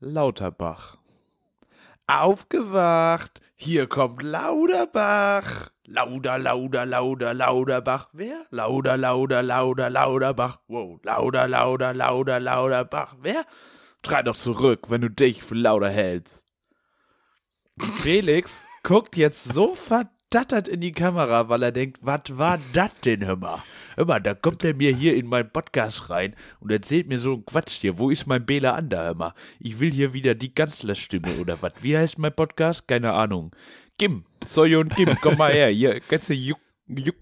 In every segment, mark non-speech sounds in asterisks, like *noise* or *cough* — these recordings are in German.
Lauterbach. Aufgewacht, hier kommt Lauterbach. Lauder, lauder, lauder, Lauterbach. Wer? Lauder, lauder, lauder, Lauterbach. Wow, lauder, lauder, lauder, Lauterbach. Wer? Schrei doch zurück, wenn du dich für lauter hältst. Felix guckt jetzt so verdattert in die Kamera, weil er denkt, was war das denn, hör mal? Da kommt er mir hier in meinen Podcast rein und erzählt mir so einen Quatsch hier. Wo ist mein Bela Ander, mal? Ich will hier wieder die Kanzlerstimme oder was? Wie heißt mein Podcast? Keine Ahnung. Kim, Soyon Kim, komm mal her. Hier, kannst du Juk, Juk,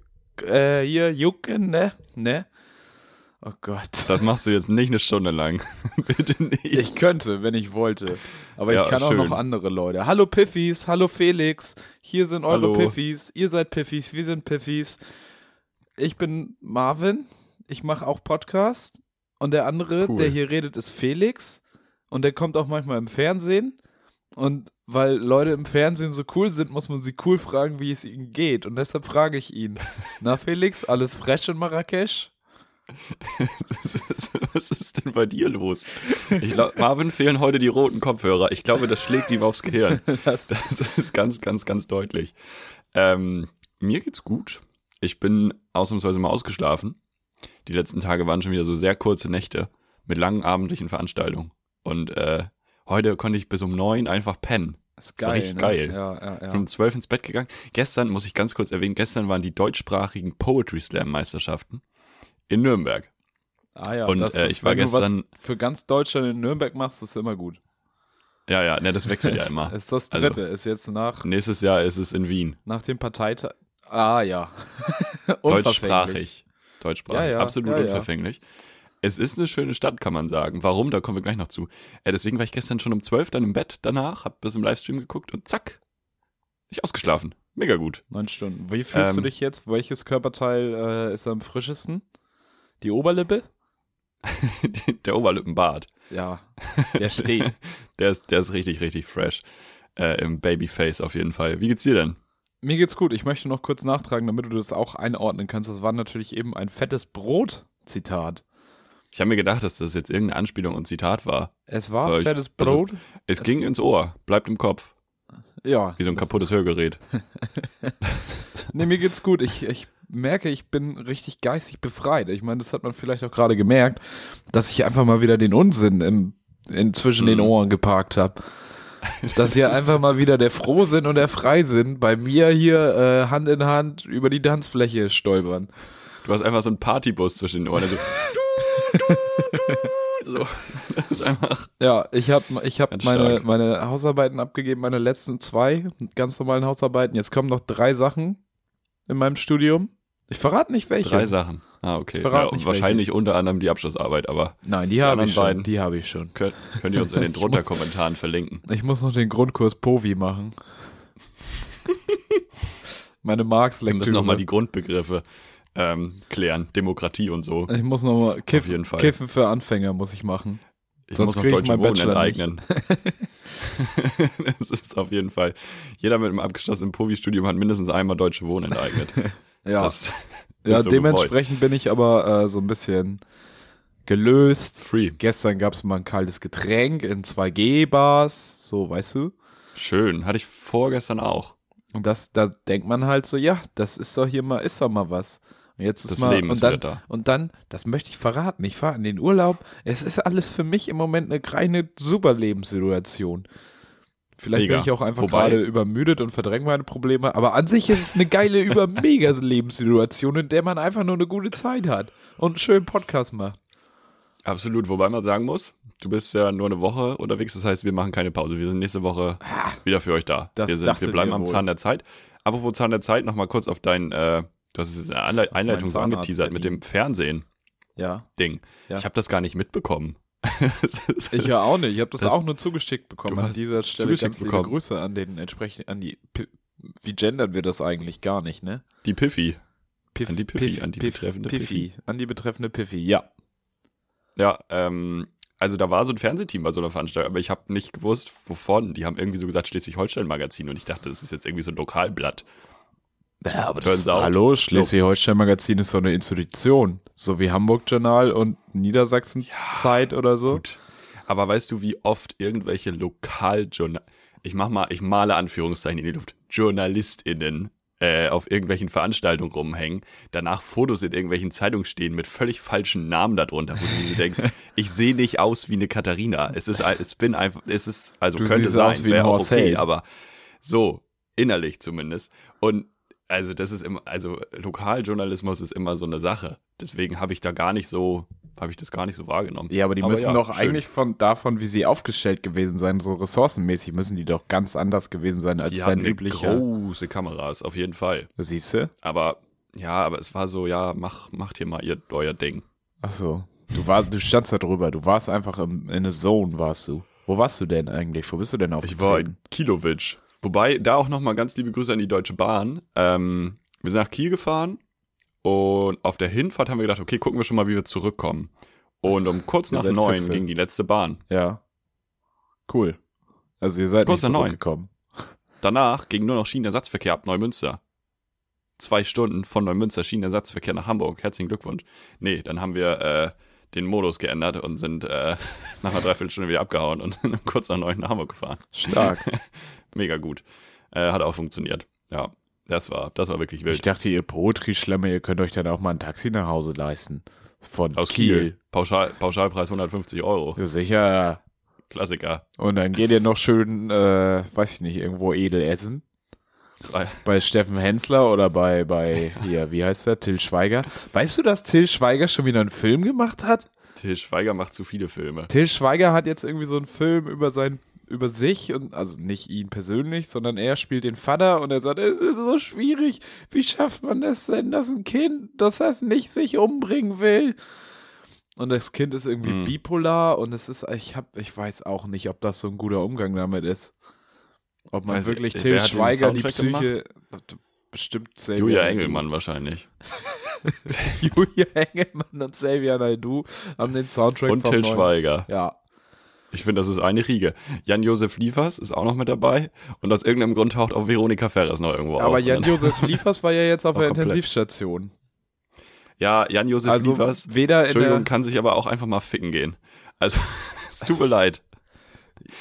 äh, hier jucken, ne? Ne? Oh Gott. Das machst du jetzt nicht eine Stunde lang. *laughs* Bitte nicht. Ich könnte, wenn ich wollte. Aber Ja, ich kann schön. auch noch andere Leute. Hallo Piffis, hallo Felix. Hier sind eure Hallo. Piffis. Ihr seid Piffis, wir sind Piffis. Ich bin Marvin. Ich mache auch Podcast. Und der andere, Cool. der hier redet, ist Felix. Und der kommt auch manchmal im Fernsehen. Und weil Leute im Fernsehen so cool sind, muss man sie cool fragen, wie es ihnen geht. Und deshalb frage ich ihn: *laughs* Na, Felix, alles fresh in Marrakesch? Das *laughs* ist- Was ist denn bei dir los? Ich glaube, Marvin fehlen heute die roten Kopfhörer. Ich glaube, das schlägt ihm aufs Gehirn. *laughs* Das, Das ist ganz, ganz, ganz deutlich. Ähm, mir geht's gut. Ich bin ausnahmsweise mal ausgeschlafen. Die letzten Tage waren schon wieder so sehr kurze Nächte mit langen abendlichen Veranstaltungen. Und äh, heute konnte ich bis um neun einfach pennen. ist war geil. richtig ne? geil. Ja, ja, ja. um zwölf ins Bett gegangen. Gestern, muss ich ganz kurz erwähnen, gestern waren die deutschsprachigen Poetry Slam Meisterschaften in Nürnberg. Ah ja, Und, das äh, ist, ich war wenn du gestern- was für ganz Deutschland in Nürnberg machst, ist immer gut. Ja, ja, ne, das wechselt ja *laughs* immer. Ist das Also- dritte, ist jetzt nach, Nächstes Jahr ist es in Wien. nach dem Parteitag. Ah ja. *laughs* Deutschsprachig. Deutschsprachig. Ja, ja, Absolut ja, unverfänglich. Es ist eine schöne Stadt, kann man sagen. Warum? Da kommen wir gleich noch zu. Äh, deswegen war ich gestern schon um 12 dann im Bett danach, hab bis im Livestream geguckt und zack, ich ausgeschlafen. Mega gut. Neun Stunden. Wie fühlst du Ähm, dich jetzt? Welches Körperteil äh, ist am frischesten? Die Oberlippe? *laughs* der Oberlippenbart, Ja, *laughs* der steht. der ist, der ist richtig, richtig fresh. Äh, Im Babyface auf jeden Fall. Wie geht's dir denn? Mir geht's gut. Ich möchte noch kurz nachtragen, damit du das auch einordnen kannst. Das war natürlich eben ein fettes Brot-Zitat. Ich habe mir gedacht, dass das jetzt irgendeine Anspielung und Zitat war. Es war ich- fettes also- Brot. Es Es- ging ins Ohr, bleibt im Kopf. ja. Wie so ein kaputtes Hörgerät. *laughs* Nee, mir geht's gut. Ich, ich merke, ich bin richtig geistig befreit. Ich meine, das hat man vielleicht auch gerade gemerkt, dass ich einfach mal wieder den Unsinn im, in, zwischen den Mhm. Ohren geparkt habe. Dass hier einfach mal wieder der Frohsinn und der Freisinn bei mir hier äh, Hand in Hand über die Tanzfläche stolpern. Du hast einfach so einen Partybus zwischen den Ohren. Also, *laughs* *laughs* so. Das ist einfach. Ja, ich habe ich hab meine, stark. meine Hausarbeiten abgegeben, meine letzten zwei ganz normalen Hausarbeiten. Jetzt kommen noch drei Sachen in meinem Studium. Ich verrate nicht welche. Drei Sachen. Ah, okay. Ja, wahrscheinlich unter anderem die Abschlussarbeit, aber Nein, die, Die habe ich schon. beiden. Die habe ich schon. könnt, könnt ihr uns in den *laughs* drunter Kommentaren verlinken. Ich muss noch den Grundkurs Povi machen. Meine Wir Marx-Lektüre. müssen nochmal die Grundbegriffe ähm, klären. Demokratie und so. Ich muss nochmal Kiff, jeden Fall. Kiffen für Anfänger muss ich machen. Ich Sonst muss noch deutsche Wohnen enteignen. *laughs* das ist auf jeden Fall. Jeder mit einem abgeschlossenen Povi-Studium hat mindestens einmal deutsche Wohnen enteignet. *laughs* Ja, ja so dementsprechend bin ich aber äh, so ein bisschen gelöst. Free. Gestern gab es mal ein kaltes Getränk in 2G-Bars, so, weißt du? Schön. Hatte ich vorgestern auch. Und das, da denkt man halt so, ja, das ist doch hier mal, ist doch mal was. Und jetzt ist Das mal, Leben und ist dann, wieder da. Und dann, das möchte ich verraten, ich fahre in den Urlaub. Es ist alles für mich im Moment eine reine super Lebenssituation. Vielleicht Mega. bin ich auch einfach Wobei- gerade übermüdet und verdränge meine Probleme, aber an sich ist es eine geile, *laughs* über mega Lebenssituation, in der man einfach nur eine gute Zeit hat und einen schönen Podcast macht. Absolut, wobei man sagen muss, du bist ja nur eine Woche unterwegs, das heißt, wir machen keine Pause. Wir sind nächste Woche wieder für euch da. das wir, sind, wir bleiben am. Zahn der Zeit. Apropos Zahn der Zeit, nochmal kurz auf dein, äh, du hast es jetzt in der Anle Einleitung so angeteasert mit dem Fernsehen-Ding. Ja. Ich habe das gar nicht mitbekommen. Das *laughs* ist- Ich ja auch nicht. Ich habe das, Das- auch nur zugeschickt bekommen. An dieser Stelle ganz liebe bekommen. Grüße an den entsprechenden, an die, P wie gendern wir das eigentlich gar nicht, ne? die Piffy. Piff, An die Piffy, an die betreffende Piffy. An die betreffende Piffy, ja. Ja, ähm, also da war so ein Fernsehteam bei so einer Veranstaltung, aber ich habe nicht gewusst, wovon. Die haben irgendwie so gesagt Schleswig-Holstein-Magazin und ich dachte, das ist jetzt irgendwie so ein Lokalblatt. Ja, aber out. Hallo, Schleswig-Holstein-Magazin ist so eine Institution. So wie Hamburg-Journal und Niedersachsen-Zeit oder so. Gut. Aber weißt du, wie oft irgendwelche Lokaljournal ich mach mal, ich male Anführungszeichen in die Luft, JournalistInnen äh, auf irgendwelchen Veranstaltungen rumhängen, danach Fotos in irgendwelchen Zeitungen stehen mit völlig falschen Namen darunter, wo du dir denkst, *laughs* ich sehe nicht aus wie eine Katharina. Es ist, es bin einfach, es ist, also Du könnte sein, aus wie ein wäre auch okay, Held. aber so, innerlich zumindest. Und also das ist immer, also Lokaljournalismus ist immer so eine Sache. Deswegen habe ich da gar nicht so, habe ich das gar nicht so wahrgenommen. Ja, aber die müssen ja, doch schön. eigentlich von davon, wie sie aufgestellt gewesen sein, so ressourcenmäßig müssen die doch ganz anders gewesen sein als die hatten üblicher. große Kameras, auf jeden Fall. Siehst du? Aber ja, aber es war so, ja, mach, macht hier mal ihr, euer Ding. Ach so. Du warst, du standst da drüber. Du warst einfach im, in a Zone, warst du. Wo warst du denn eigentlich? Wo bist du denn Ich aufgetreten? war in Kilowitsch. Wobei, da auch nochmal ganz liebe Grüße an die Deutsche Bahn. Ähm, wir sind nach Kiel gefahren und auf der Hinfahrt haben wir gedacht, okay, gucken wir schon mal, wie wir zurückkommen. Und um kurz Ihr nach neun Füchse. ging die letzte Bahn. Ja. Cool. Also ihr seid Kurz nicht zurückgekommen. *laughs* Danach ging nur noch Schienenersatzverkehr ab Neumünster. Zwei Stunden von Neumünster Schienenersatzverkehr nach Hamburg. Herzlichen Glückwunsch. Nee, dann haben wir äh, den Modus geändert und sind äh, *laughs* nach einer Dreiviertelstunde wieder abgehauen und *laughs* kurz nach neun nach Hamburg gefahren. Stark. Mega gut. Äh, hat auch funktioniert. Ja, das war, das war wirklich wild. ich dachte, ihr Poetry-Schlemmer, ihr könnt euch dann auch mal ein Taxi nach Hause leisten. Von Aus Kiel. Kiel. Pauschal, Pauschalpreis 150 Euro. Ja, sicher. Klassiker. Und dann geht ihr noch schön, äh, weiß ich nicht, irgendwo edel essen. Bei Steffen Hensler oder bei, bei, hier, wie heißt der? Till Schweiger. Weißt du, dass Till Schweiger schon wieder einen Film gemacht hat? Till Schweiger macht zu viele Filme. Till Schweiger hat jetzt irgendwie so einen Film über sein, über sich und, also nicht ihn persönlich, sondern er spielt den Vater und er sagt, es ist so schwierig. Wie schafft man das denn, dass ein Kind, das das nicht sich umbringen will? Und das Kind ist irgendwie Mhm. bipolar und es ist, ich hab, ich weiß auch nicht, ob das so ein guter Umgang damit ist. Ob man Weiß ich- wirklich wer Till Schweiger die Psyche, bestimmt Xavier Julia. Engelmann wahrscheinlich. *laughs* Julia Engelmann und Xavier Naidoo haben den Soundtrack Und vom Till Schweiger. Ja, Ich finde, das ist eine Riege. Jan-Josef Liefers ist auch noch mit dabei. Und aus irgendeinem Grund taucht auch Veronika Ferres noch irgendwo auf. aber Und dann- Jan-Josef *laughs* Liefers war ja jetzt auf Auch der komplett. Intensivstation. Ja, Jan-Josef Also Liefers, weder in Entschuldigung, kann sich aber auch einfach mal ficken gehen. Also, *laughs* es tut mir leid.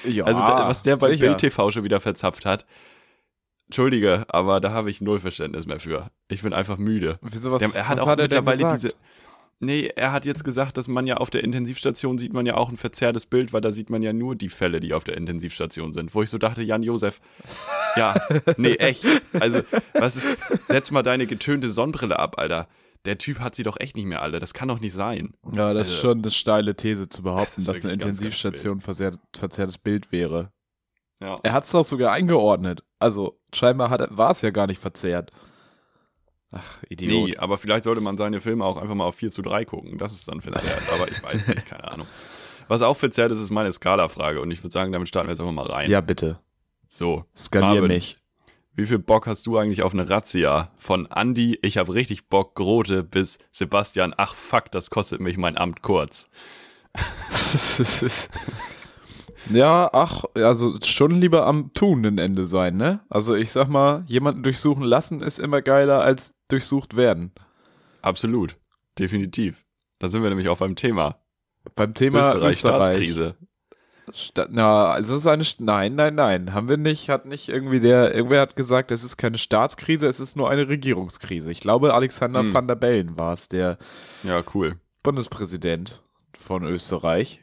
ja, Also, was der bei sicher. Bild TV schon wieder verzapft hat. Entschuldige, aber da habe ich null Verständnis mehr für. Ich bin einfach müde. Wieso, was, Der, er hat was auch hat er denn mittlerweile diese. Nee, er hat jetzt gesagt, dass man ja auf der Intensivstation sieht man ja auch ein verzerrtes Bild, weil da sieht man ja nur die Fälle, die auf der Intensivstation sind. Wo ich so dachte, Jan Josef, ja, nee, echt. Also, was ist, setz mal deine getönte Sonnenbrille ab, Alter. Der Typ hat sie doch echt nicht mehr alle. Das kann doch nicht sein. Ja, das ist Also- schon eine steile These zu behaupten, ist dass eine wirklich ganz, ganz Intensivstation verzerrt, verzerrtes Bild wäre. Ja. Er hat es doch sogar eingeordnet. Also, scheinbar war es ja gar nicht verzerrt. Ach, Idiot. Nee, aber vielleicht sollte man seine Filme auch einfach mal auf 4 zu 3 gucken. Das ist dann verzerrt. aber ich weiß nicht, keine Ahnung. Was auch verzerrt ist, ist meine Skala-Frage. Und ich würde sagen, damit starten wir jetzt einfach mal rein. Ja, bitte. So, Skalier Marvin. mich. Wie viel Bock hast du eigentlich auf eine Razzia? Von Andy, ich habe richtig Bock, Grote, bis Sebastian, ach fuck, das kostet mich mein Amt kurz. *laughs* ja, ach, also schon lieber am tuenden Ende sein, ne? Also ich sag mal, jemanden durchsuchen lassen ist immer geiler als durchsucht werden. Absolut. Definitiv. Da sind wir nämlich auch beim Thema. Beim Thema Österreich, Österreich. Staatskrise. Sta na, also es ist eine, St- nein, nein, nein, haben wir nicht, hat nicht irgendwie der, irgendwer hat gesagt, es ist keine Staatskrise, es ist nur eine Regierungskrise. Ich glaube, Alexander Hm. van der Bellen war es, der Ja, cool. Bundespräsident von Österreich.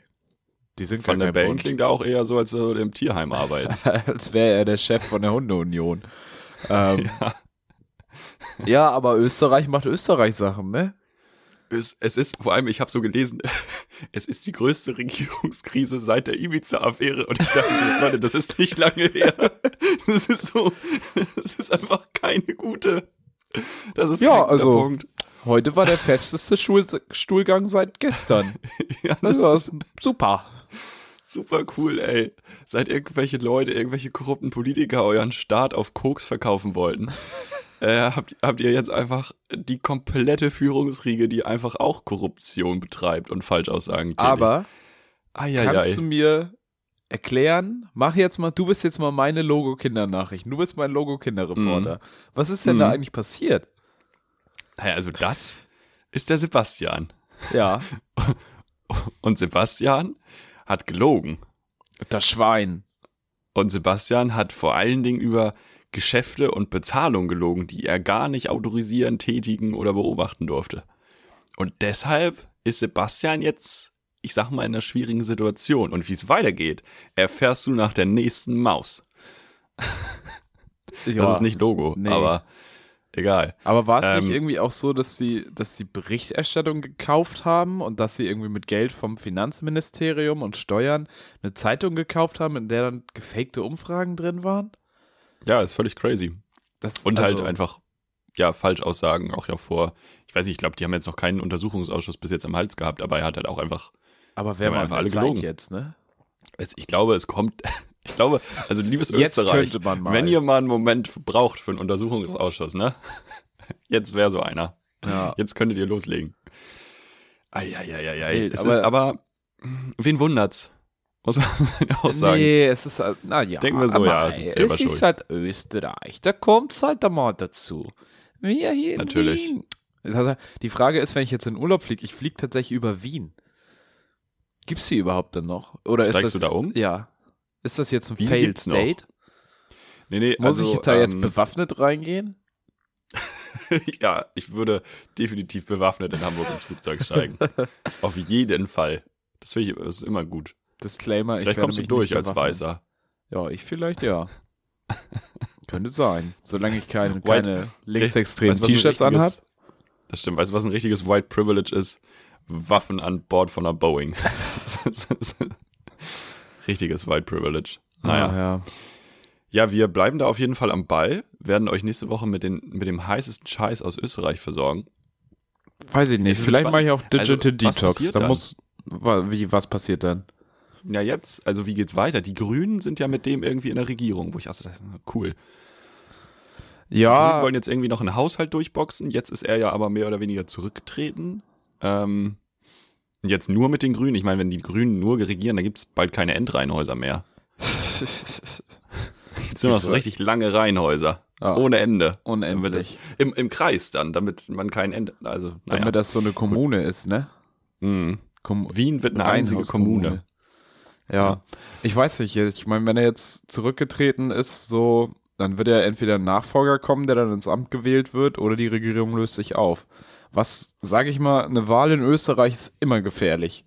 Die sind Von der Bellen klingt da auch eher so, als würde er im Tierheim arbeiten. *laughs* als wäre er der Chef von der Hundeunion. Ähm, *laughs* ja. ja, aber Österreich macht Österreich-Sachen, ne? Es, es ist, vor allem, ich habe so gelesen, *laughs* es ist die größte Regierungskrise seit der Ibiza-Affäre und ich dachte, Leute, das ist nicht lange her. Das ist so, das ist einfach keine gute. Das ist Ja, also- Punkt. Heute war der festeste Schul Stuhlgang seit gestern. Ja, Das das war ist super. Super cool, ey. Seit irgendwelche Leute, irgendwelche korrupten Politiker euren Staat auf Koks verkaufen wollten, *laughs* äh, habt, habt ihr jetzt einfach die komplette Führungsriege, die einfach auch Korruption betreibt und Falschaussagen tätigt. Aber Eieiei. kannst du mir erklären, mach jetzt mal, du bist jetzt mal meine Logo-Kindernachrichten, du bist mein Logo-Kinderreporter. Was ist denn da Mhm. eigentlich passiert? Naja, also das ist der Sebastian. Ja. *laughs* Und Sebastian hat gelogen. Das Schwein. Und Sebastian hat vor allen Dingen über Geschäfte und Bezahlung gelogen, die er gar nicht autorisieren, tätigen oder beobachten durfte. Und deshalb ist Sebastian jetzt, ich sag mal, in einer schwierigen Situation. Und wie es weitergeht, erfährst du nach der nächsten Maus. *laughs* Ja. Das ist nicht Logo, Nee. aber egal. Aber war es Ähm, nicht irgendwie auch so, dass sie, dass sie Berichterstattung gekauft haben und dass sie irgendwie mit Geld vom Finanzministerium und Steuern eine Zeitung gekauft haben, in der dann gefakte Umfragen drin waren? Ja, ist völlig crazy. Das, Und also, halt einfach, ja, Falschaussagen auch ja vor. Ich weiß nicht, ich glaube, die haben jetzt noch keinen Untersuchungsausschuss bis jetzt am Hals gehabt, aber er hat halt auch einfach Aber wer mal einfach alle gelogen. jetzt, ne? Es, ich glaube, es kommt. *laughs* Ich glaube, also liebes Jetzt Österreich, wenn ihr mal einen Moment braucht für einen Untersuchungsausschuss, ne? Jetzt wäre so einer. Ja. Jetzt könntet ihr loslegen. Eieieiei. Es aber- ist aber, wen wundert's? Muss man *laughs* auch sagen. Nee, es ist, halt- na ja. denke mir so, ja, es ist schuld. halt Österreich, da kommt's halt einmal dazu. Wir hier in Natürlich. Wien. Also, die Frage ist, wenn ich jetzt in Urlaub fliege, ich fliege tatsächlich über Wien. Gibt's die überhaupt denn noch? Oder Steigst ist du das, da um? Ja. Ist das jetzt ein Wien Failed. State? Nee, nee, Muss also, ich da jetzt ähm, bewaffnet reingehen? *laughs* ja, ich würde definitiv bewaffnet in Hamburg ins Flugzeug steigen. *laughs* Auf jeden Fall. Das finde ich das ist immer gut. Disclaimer, ich Vielleicht werde kommst du durch als. Weißer. Ja, ich vielleicht ja. *laughs* Könnte sein. Solange ich keine, keine linksextremen T-Shirts richtiges- anhab. Das stimmt. Weißt du, was ein richtiges White Privilege ist? Waffen an Bord von einer Boeing. Richtiges White Privilege. Naja. Ah, ja. Ja, wir bleiben da auf jeden Fall am Ball, werden euch nächste Woche mit, den, mit dem heißesten Scheiß aus Österreich versorgen. Weiß ich nicht. Vielleicht mache ich auch Digital Also, Detox. Da dann? muss. Wie, was passiert dann? Ja, jetzt, also wie geht's weiter? Die Grünen sind ja mit dem irgendwie in der Regierung, wo ich auch so, dachte, cool. Die Ja, wollen jetzt irgendwie noch einen Haushalt durchboxen. Jetzt ist er ja aber mehr oder weniger zurückgetreten. Ähm, jetzt nur mit den Grünen. Ich meine, wenn die Grünen nur regieren, dann gibt's bald keine Endreihenhäuser mehr. *laughs* Jetzt sind noch so richtig lange Reihenhäuser. Ah, Ohne Ende. Unendlich. das, im, Im Kreis dann, damit man kein Ende. Also, naja. Damit das so eine Kommune ist, ne? Mhm. Kom Wien wird eine einzige. Kommune. Ja. Ich weiß nicht, ich meine, wenn er jetzt zurückgetreten ist, so, dann wird er entweder ein Nachfolger kommen, der dann ins Amt gewählt wird, oder die Regierung löst sich auf. Was, sage ich mal, eine Wahl in Österreich ist immer gefährlich.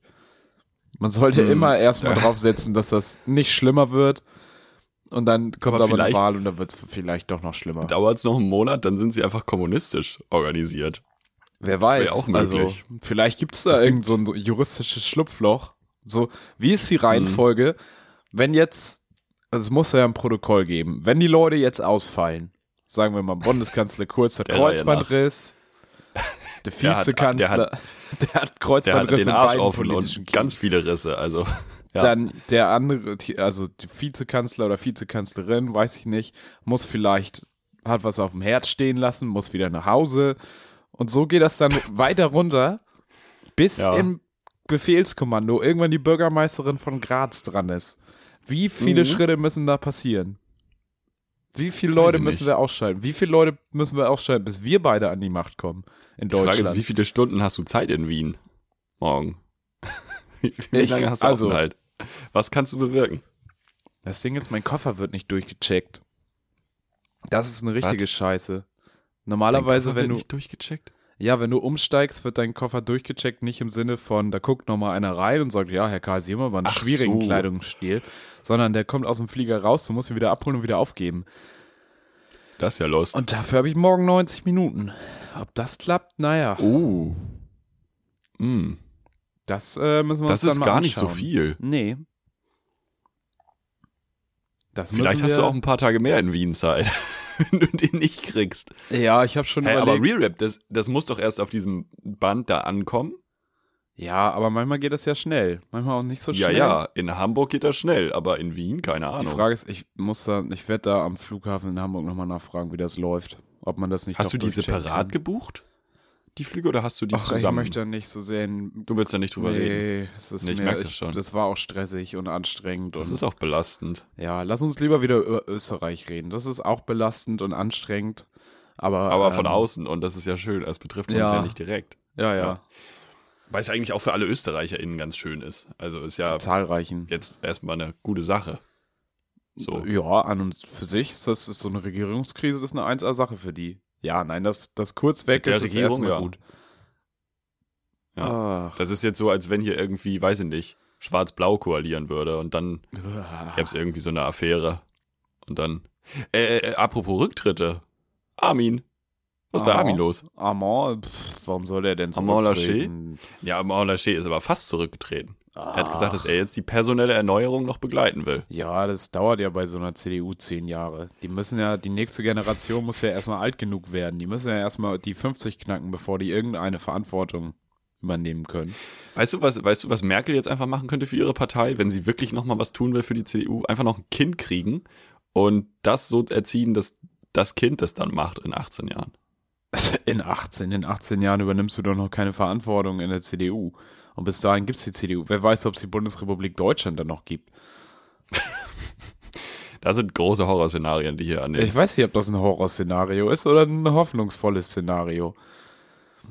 Man sollte Hm, immer erstmal ja. drauf setzen, dass das nicht schlimmer wird. Und dann kommt Aber aber, eine Wahl und dann wird es vielleicht doch noch schlimmer. Dauert es noch einen Monat, dann sind sie einfach kommunistisch organisiert. Wer Das weiß. auch also, möglich. vielleicht gibt es da Es irgend so ein juristisches Schlupfloch. So, wie ist die Reihenfolge, wenn jetzt, also es muss ja ein Protokoll geben, wenn die Leute jetzt ausfallen, sagen wir mal, Bundeskanzler Kurz hat Der Kreuzbandriss, der Der hat- Vizekanzler, der hat, den Arsch offen und ganz viele Risse. Also, ja. Dann der andere, also die Vizekanzler oder Vizekanzlerin, weiß ich nicht, muss vielleicht, hat was auf dem Herz stehen lassen, muss wieder nach Hause. Und so geht das dann *laughs* weiter runter, bis Ja. im Befehlskommando irgendwann die Bürgermeisterin von Graz dran ist. Wie viele Mhm. Schritte müssen da passieren? Wie viele Leute müssen nicht. wir ausschalten? Wie viele Leute müssen wir ausschalten, bis wir beide an die Macht kommen in Die Frage Deutschland? ist, wie viele Stunden hast du Zeit in Wien? Morgen. *laughs* Wie, wie lange hast du also- Aufenthalt? Was kannst du bewirken? Das Ding ist, mein Koffer wird nicht durchgecheckt. Das ist eine richtige Scheiße. Normalerweise, wenn wird du, nicht durchgecheckt. Ja, wenn du umsteigst, wird dein Koffer durchgecheckt, nicht im Sinne von, da guckt nochmal einer rein und sagt, ja, Herr Karl, Sie haben aber einen Ach schwierigen so. Kleidungsstil, sondern der kommt aus dem Flieger raus, du musst ihn wieder abholen und wieder aufgeben. Das ist ja Lust. Und dafür habe ich morgen 90 Minuten. Ob das klappt, naja, oh. Mm. das äh, müssen wir Das uns ist dann mal gar nicht so anschauen. viel. Nee. Das Vielleicht hast du auch ein paar Tage mehr in Wien Zeit, *laughs* wenn du den nicht kriegst. Ja, ich habe schon Hey, aber überlegt. Real Rap, das, das muss doch erst auf diesem Band da ankommen. Ja, aber manchmal geht das ja schnell. Manchmal auch nicht so Ja, schnell. ja, in Hamburg geht das schnell, aber in Wien, keine Die Ahnung. Frage ist, ich muss da, ich werde da am Flughafen in Hamburg nochmal nachfragen, wie das läuft. Ob man das nicht hast du die separat gebucht? Die Flüge oder hast du die Ach, ich zusammen? möchte nicht so sehen. du willst da nicht drüber reden. Nee, es ist Nee, ich mir, merk das ich, schon. das war auch stressig und anstrengend. Das und, ist auch belastend. ja, lass uns lieber wieder über Österreich reden. Das ist auch belastend und anstrengend. Aber, Aber von ähm, außen und das ist ja schön, es betrifft uns ja. ja nicht direkt. Ja, ja. Ja. Weil es eigentlich auch für alle ÖsterreicherInnen ganz schön ist. Also ist ja zahlreichen. jetzt erstmal eine gute Sache. So. Ja, an und für sich ist das ist so eine Regierungskrise, das ist eine 1A-Sache für die. Ja, nein, das, das kurz weg ist, ist Regierung, erstmal ja. gut. Ja. Ach. Das ist jetzt so, als wenn hier irgendwie, weiß ich nicht, Schwarz-Blau koalieren würde und dann gäbe es irgendwie so eine Affäre. Und dann. Äh, äh, apropos Rücktritte. Armin. Was ist bei Ah. Armin los? Armand, pff, warum soll der denn so Armand auftreten? Ja, Armand Laschet ist aber fast zurückgetreten. Er hat gesagt, dass Ach. er jetzt die personelle Erneuerung noch begleiten will. Ja, das dauert ja bei so einer CDU zehn Jahre. Die müssen ja, die nächste Generation muss ja erstmal alt genug werden. Die müssen ja erstmal die 50 knacken, bevor die irgendeine Verantwortung übernehmen können. Weißt du, was, weißt du, was Merkel jetzt einfach machen könnte für ihre Partei, wenn sie wirklich nochmal was tun will für die CDU? Einfach noch ein Kind kriegen und das so erziehen, dass das Kind das dann macht in 18 Jahren. In 18, in 18 Jahren übernimmst du doch noch keine Verantwortung in der CDU. Und bis dahin gibt es die CDU. Wer weiß, ob es die Bundesrepublik Deutschland dann noch gibt. Da sind große Horrorszenarien, die hier an den. Ich weiß nicht, ob das ein Horrorszenario ist oder ein hoffnungsvolles Szenario.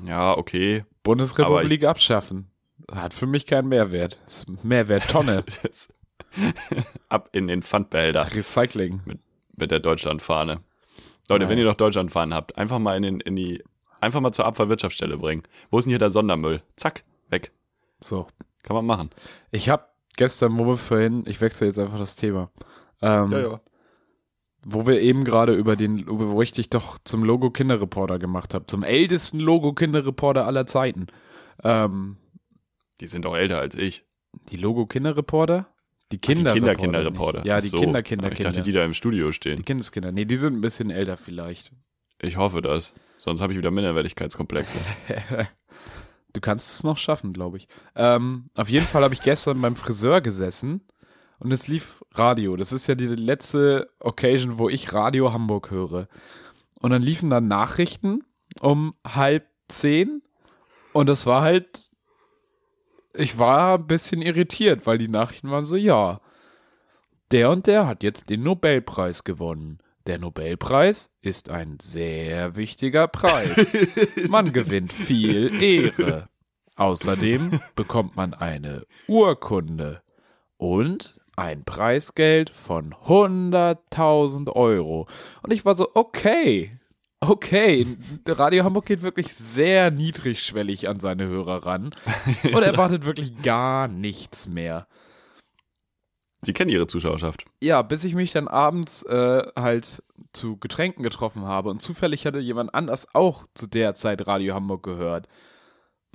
Ja, okay. Bundesrepublik abschaffen. Hat für mich keinen Mehrwert. Ist Mehrwert Tonne. *laughs* Jetzt Ab in den Pfandbehälter Recycling. mit der Deutschlandfahne. Leute, Nein. wenn ihr noch Deutschlandfahnen habt, einfach mal in, den, in die, einfach mal zur Abfallwirtschaftsstelle bringen. Wo ist denn hier der Sondermüll? Zack, weg. So. Kann man machen. Ich habe gestern, wo wir vorhin, ich wechsle jetzt einfach das Thema. Ähm, Wo wir eben gerade über den, wo ich dich doch zum Logo Kinderreporter gemacht habe, zum ältesten Logo Kinderreporter aller Zeiten. Ähm, Die sind doch älter als ich. die Logo Kinderreporter? Die Ach, die Kinder Kinder-Kinderreporter. Ja, die so. Kinder, Kinder, Ich Kinder. dachte, die da im Studio die stehen. Kindeskinder. Nee, die sind ein bisschen älter vielleicht. Ich hoffe das. Sonst habe ich wieder Minderwertigkeitskomplexe. *laughs* Du kannst es noch schaffen, glaube ich. Ähm, auf jeden Fall habe ich gestern beim Friseur gesessen und es lief Radio. Das ist ja die letzte Occasion, wo ich Radio Hamburg höre. Und dann liefen dann Nachrichten um halb zehn und das war halt, ich war ein bisschen irritiert, weil die Nachrichten waren so, ja, der und der hat jetzt den Nobelpreis gewonnen. Der Nobelpreis ist ein sehr wichtiger Preis. *laughs* Man gewinnt viel Ehre. Außerdem bekommt man eine Urkunde und ein Preisgeld von 100.000 Euro. Und ich war so, okay, okay, Radio Hamburg geht wirklich sehr niedrigschwellig an seine Hörer ran *laughs* und erwartet wirklich gar nichts mehr. Sie kennen ihre Zuschauerschaft. Ja, bis ich mich dann abends äh, halt zu Getränken getroffen habe und zufällig hatte jemand anders auch zu der Zeit Radio Hamburg gehört,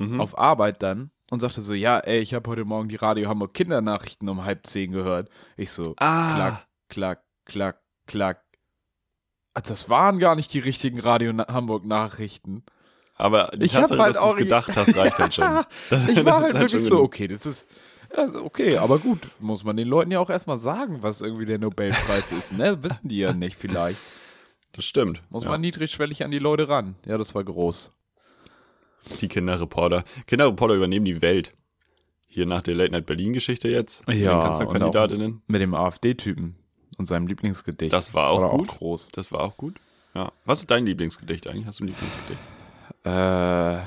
Mhm. auf Arbeit dann und sagte so, ja, ey, ich habe heute Morgen die Radio Hamburg Kindernachrichten um halb zehn gehört. Ich so, ah, klack, klack, klack, klack. Ah, Das waren gar nicht die richtigen Radio Hamburg Nachrichten. aber die Ich Tatsache, halt dass du es gedacht hast, reicht *laughs* halt schon. *laughs* Das, Ich war halt wirklich schon so, okay, das ist also okay, aber gut, muss man den Leuten ja auch erstmal sagen, was irgendwie der Nobelpreis ist, ne? Wissen die ja nicht vielleicht. Das stimmt. Muss ja. man niedrigschwellig an die Leute ran. Ja, das war groß. Die Kinderreporter. Kinderreporter übernehmen die Welt. Hier nach der Late Night Berlin Geschichte jetzt. Ja, Kanzlerkandidatinnen. Mit dem AfD-Typen und seinem Lieblingsgedicht. Das war auch doch gut. groß. Das war auch gut. Ja. Was ist dein Lieblingsgedicht eigentlich? Hast du ein Lieblingsgedicht? Äh,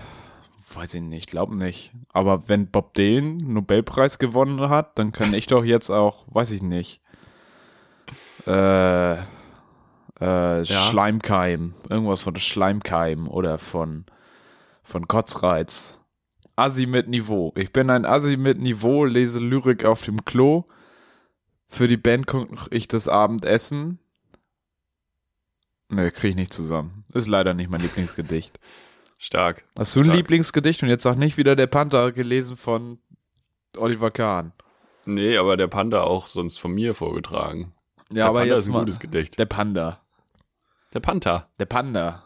weiß ich nicht, glaube nicht. Aber wenn Bob Dylan Nobelpreis gewonnen hat, dann kann ich doch jetzt auch, weiß ich nicht. Äh, äh, Schleimkeim. Irgendwas von Schleimkeim oder von, von Kotzreiz. Assi mit Niveau. Ich bin ein Assi mit Niveau, lese Lyrik auf dem Klo. Für die Band koche ich das Abendessen. Ne, kriege ich nicht zusammen. Ist leider nicht mein Lieblingsgedicht. Stark. Hast du ein Stark. Lieblingsgedicht und jetzt sag nicht wieder der Panther gelesen von Oliver Kahn. Nee, aber der Panda auch sonst von mir vorgetragen. Ja, der aber Panda jetzt ist ein mal. gutes Gedicht. Der Panda. Der Panther. Der Panda.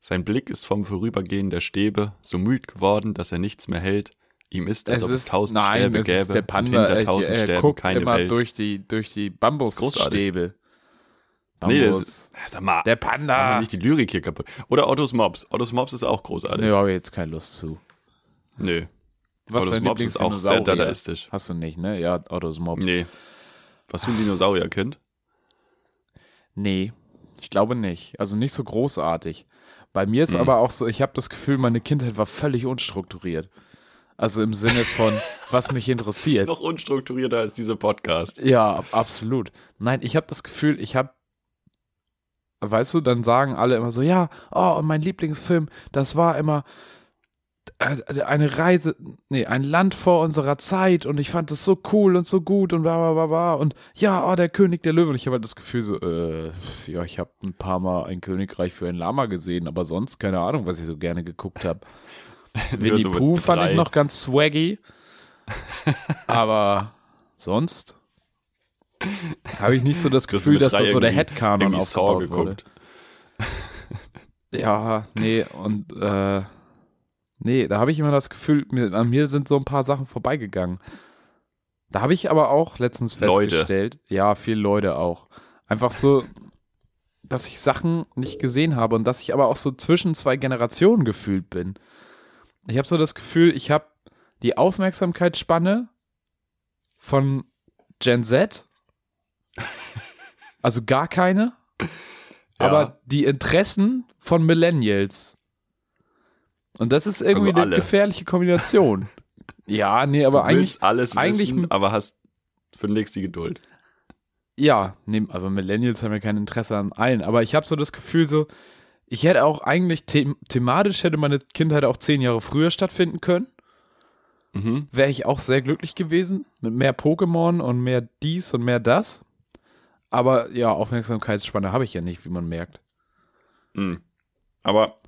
Sein Blick ist vom Vorübergehen der Stäbe so müd geworden, dass er nichts mehr hält. Ihm ist, als Es ob es ist, tausend nein, Stäbe es gäbe ist der und Panda. hinter Er, tausend er Stäben guckt keine immer Welt. durch die, durch die. Bambusstäbe. Nee, das ist, sag mal, der Panda. nicht die Lyrik hier kaputt. Oder Ottos Mops. Ottos Mops ist auch großartig. Nee, habe ich jetzt keine Lust zu. Nö. Was Ottos Mops ist auch sehr dadaistisch. Hast du nicht, ne? Ja, Ottos Mops. Nee. Was du ein Dinosaurierkind? Nee, ich glaube nicht. Also nicht so großartig. Bei mir ist Hm. aber auch so, ich habe das Gefühl, meine Kindheit war völlig unstrukturiert. Also im Sinne von, was mich interessiert. *laughs* Noch unstrukturierter als dieser Podcast. Ja, ab- absolut. Nein, ich habe das Gefühl, ich habe, weißt du, dann sagen alle immer so, ja, oh, und mein Lieblingsfilm, das war immer äh, eine Reise, nee, ein Land vor unserer Zeit und ich fand das so cool und so gut und bla bla bla bla und ja, oh, der König der Löwen. Ich habe halt das Gefühl so, äh, ja, ich habe ein paar Mal ein Königreich für ein Lama gesehen, aber sonst keine Ahnung, was ich so gerne geguckt habe. *laughs* Winnie so Pooh fand drei. ich noch ganz swaggy, *laughs* aber sonst habe ich nicht so das Gefühl, dass das so der Headcanon aufgebaut wurde. geguckt. *laughs* Ja, nee, und äh, nee, da habe ich immer das Gefühl, mir, an mir sind so ein paar Sachen vorbeigegangen. Da habe ich aber auch letztens Leute. festgestellt, ja, viele Leute auch. Einfach so, dass ich Sachen nicht gesehen habe und dass ich aber auch so zwischen zwei Generationen gefühlt bin. Ich habe so das Gefühl, ich habe die Aufmerksamkeitsspanne von Gen Z, also gar keine, *laughs* Ja. aber die Interessen von Millennials. Und das ist irgendwie Also eine gefährliche Kombination. *laughs* ja, nee, aber du eigentlich, alles eigentlich- wissen, aber hast für den die Geduld. ja, nee, aber Millennials haben ja kein Interesse an allen. Aber ich habe so das Gefühl, so, ich hätte auch eigentlich them thematisch hätte meine Kindheit auch zehn Jahre früher stattfinden können. Mhm. Wäre ich auch sehr glücklich gewesen. Mit mehr Pokémon und mehr dies und mehr das. Aber ja, Aufmerksamkeitsspanne habe ich ja nicht, wie man merkt. Mhm. Aber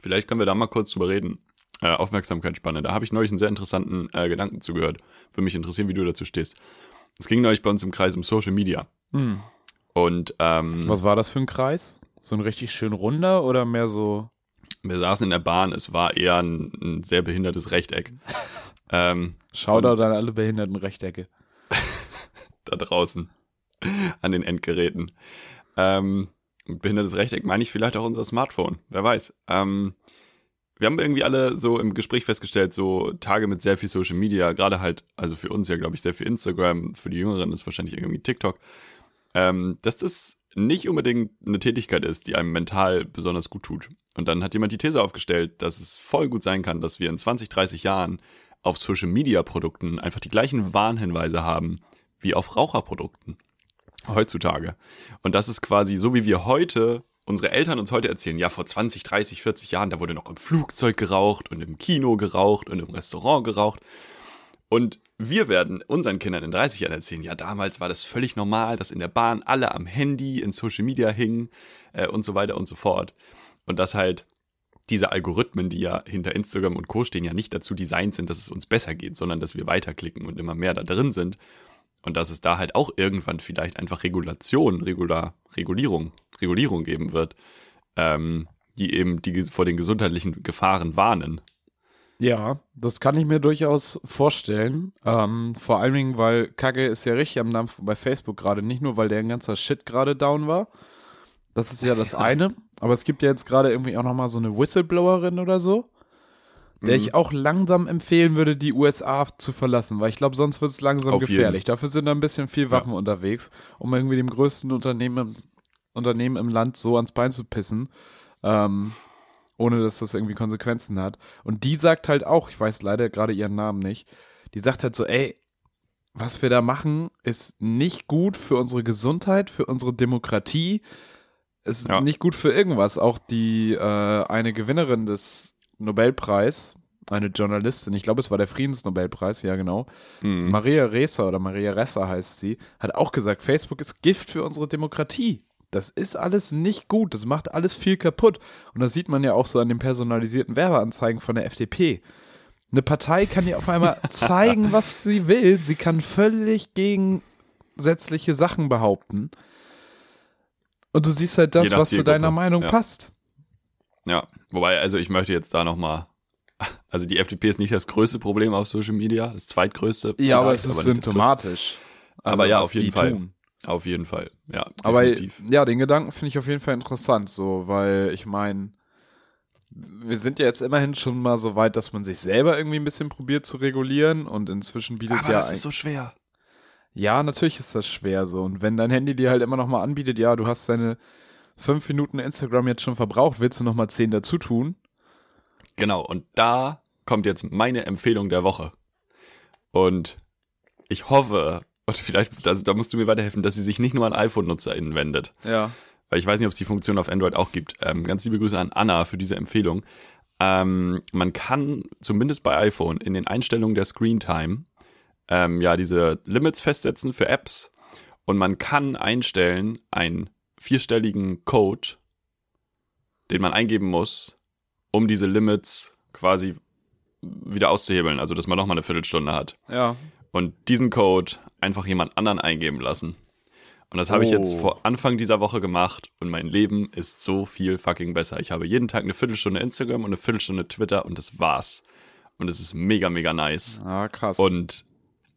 vielleicht können wir da mal kurz drüber reden. Äh, Aufmerksamkeitsspanne. Da habe ich neulich einen sehr interessanten äh, Gedanken zugehört. Würde mich interessieren, wie du dazu stehst. Es ging neulich bei uns im Kreis um Social Media. Hm. Und ähm, Was war das für ein Kreis? So ein richtig schön runder oder mehr so. wir saßen in der Bahn. Es war eher ein, ein sehr behindertes Rechteck. *laughs* ähm, Shoutout an alle behinderten Rechtecke. *laughs* da draußen an den Endgeräten. Ähm, behindertes Rechteck meine ich vielleicht auch unser Smartphone. Wer weiß. Ähm, wir haben irgendwie alle so im Gespräch festgestellt, so Tage mit sehr viel Social Media, gerade halt, also für uns ja, glaube ich, sehr viel Instagram, für die Jüngeren ist wahrscheinlich irgendwie TikTok, ähm, dass das nicht unbedingt eine Tätigkeit ist, die einem mental besonders gut tut. Und dann hat jemand die These aufgestellt, dass es voll gut sein kann, dass wir in 20, 30 Jahren auf Social Media Produkten einfach die gleichen Warnhinweise haben wie auf Raucherprodukten heutzutage. Und das ist quasi so, wie wir heute, unsere Eltern uns heute erzählen, ja, vor 20, 30, 40 Jahren, da wurde noch im Flugzeug geraucht und im Kino geraucht und im Restaurant geraucht. Und wir werden unseren Kindern in 30 Jahren erzählen, ja, damals war das völlig normal, dass in der Bahn alle am Handy, in Social Media hingen äh, und so weiter und so fort. Und dass halt diese Algorithmen, die ja hinter Instagram und Co. stehen, ja nicht dazu designt sind, dass es uns besser geht, sondern dass wir weiterklicken und immer mehr da drin sind. Und dass es da halt auch irgendwann vielleicht einfach Regulation, Regular, Regulierung, Regulierung geben wird, ähm, die eben die vor den gesundheitlichen Gefahren warnen. Ja, das kann ich mir durchaus vorstellen. Ähm, vor allen Dingen, weil Kacke ist ja richtig am Dampf bei Facebook gerade. Nicht nur, weil der ganze Shit gerade down war. Das ist ja das eine. Aber es gibt ja jetzt gerade irgendwie auch nochmal so eine Whistleblowerin oder so, der Mhm. ich auch langsam empfehlen würde, die USA zu verlassen, weil ich glaube, sonst wird es langsam Auf jeden. gefährlich. Dafür sind da ein bisschen viel Waffen unterwegs, um irgendwie dem größten Unternehmen, Unternehmen im Land so ans Bein zu pissen. Ähm, ohne dass das irgendwie Konsequenzen hat. Und die sagt halt auch, ich weiß leider gerade ihren Namen nicht, die sagt halt so, ey, was wir da machen, ist nicht gut für unsere Gesundheit, für unsere Demokratie, ist Ja. nicht gut für irgendwas. Auch die äh, eine Gewinnerin des Nobelpreis, eine Journalistin, ich glaube, es war der Friedensnobelpreis, ja genau, Mhm. Maria Ressa oder Maria Ressa heißt sie, hat auch gesagt, Facebook ist Gift für unsere Demokratie. Das ist alles nicht gut, das macht alles viel kaputt. Und das sieht man ja auch so an den personalisierten Werbeanzeigen von der FDP. Eine Partei kann ja auf einmal *laughs* zeigen, was sie will. Sie kann völlig gegensätzliche Sachen behaupten. Und du siehst halt das, was zu deiner Meinung ja. passt. Ja, wobei, also ich möchte jetzt da nochmal, also die FDP ist nicht das größte Problem auf Social Media, das zweitgrößte. Ja, aber es ist das symptomatisch. Aber ja, auf jeden Fall. tun. Auf jeden Fall, ja. Aber definitiv. ja, den Gedanken finde ich auf jeden Fall interessant, so, weil ich meine, wir sind ja jetzt immerhin schon mal so weit, dass man sich selber irgendwie ein bisschen probiert zu regulieren und inzwischen bietet aber ja das ist so schwer. Ja, natürlich ist das schwer so. Und wenn dein Handy dir halt immer noch mal anbietet, ja, du hast deine fünf Minuten Instagram jetzt schon verbraucht, willst du noch mal zehn dazu tun? Genau, und da kommt jetzt meine Empfehlung der Woche. Und ich hoffe, und vielleicht, also da musst du mir weiterhelfen, dass sie sich nicht nur an iPhone-NutzerInnen wendet. Ja. Weil ich weiß nicht, ob es die Funktion auf Android auch gibt. Ähm, ganz liebe Grüße an Anna für diese Empfehlung. Ähm, man kann zumindest bei iPhone in den Einstellungen der Screen Time ähm, ja diese Limits festsetzen für Apps und man kann einstellen einen vierstelligen Code, den man eingeben muss, um diese Limits quasi wieder auszuhebeln, also dass man nochmal eine Viertelstunde hat. Ja. Und diesen Code einfach jemand anderen eingeben lassen. Und das habe ich jetzt Oh. vor Anfang dieser Woche gemacht und mein Leben ist so viel fucking besser. Ich habe jeden Tag eine Viertelstunde Instagram und eine Viertelstunde Twitter und das war's. Und es ist mega, mega nice. Ah, krass. Und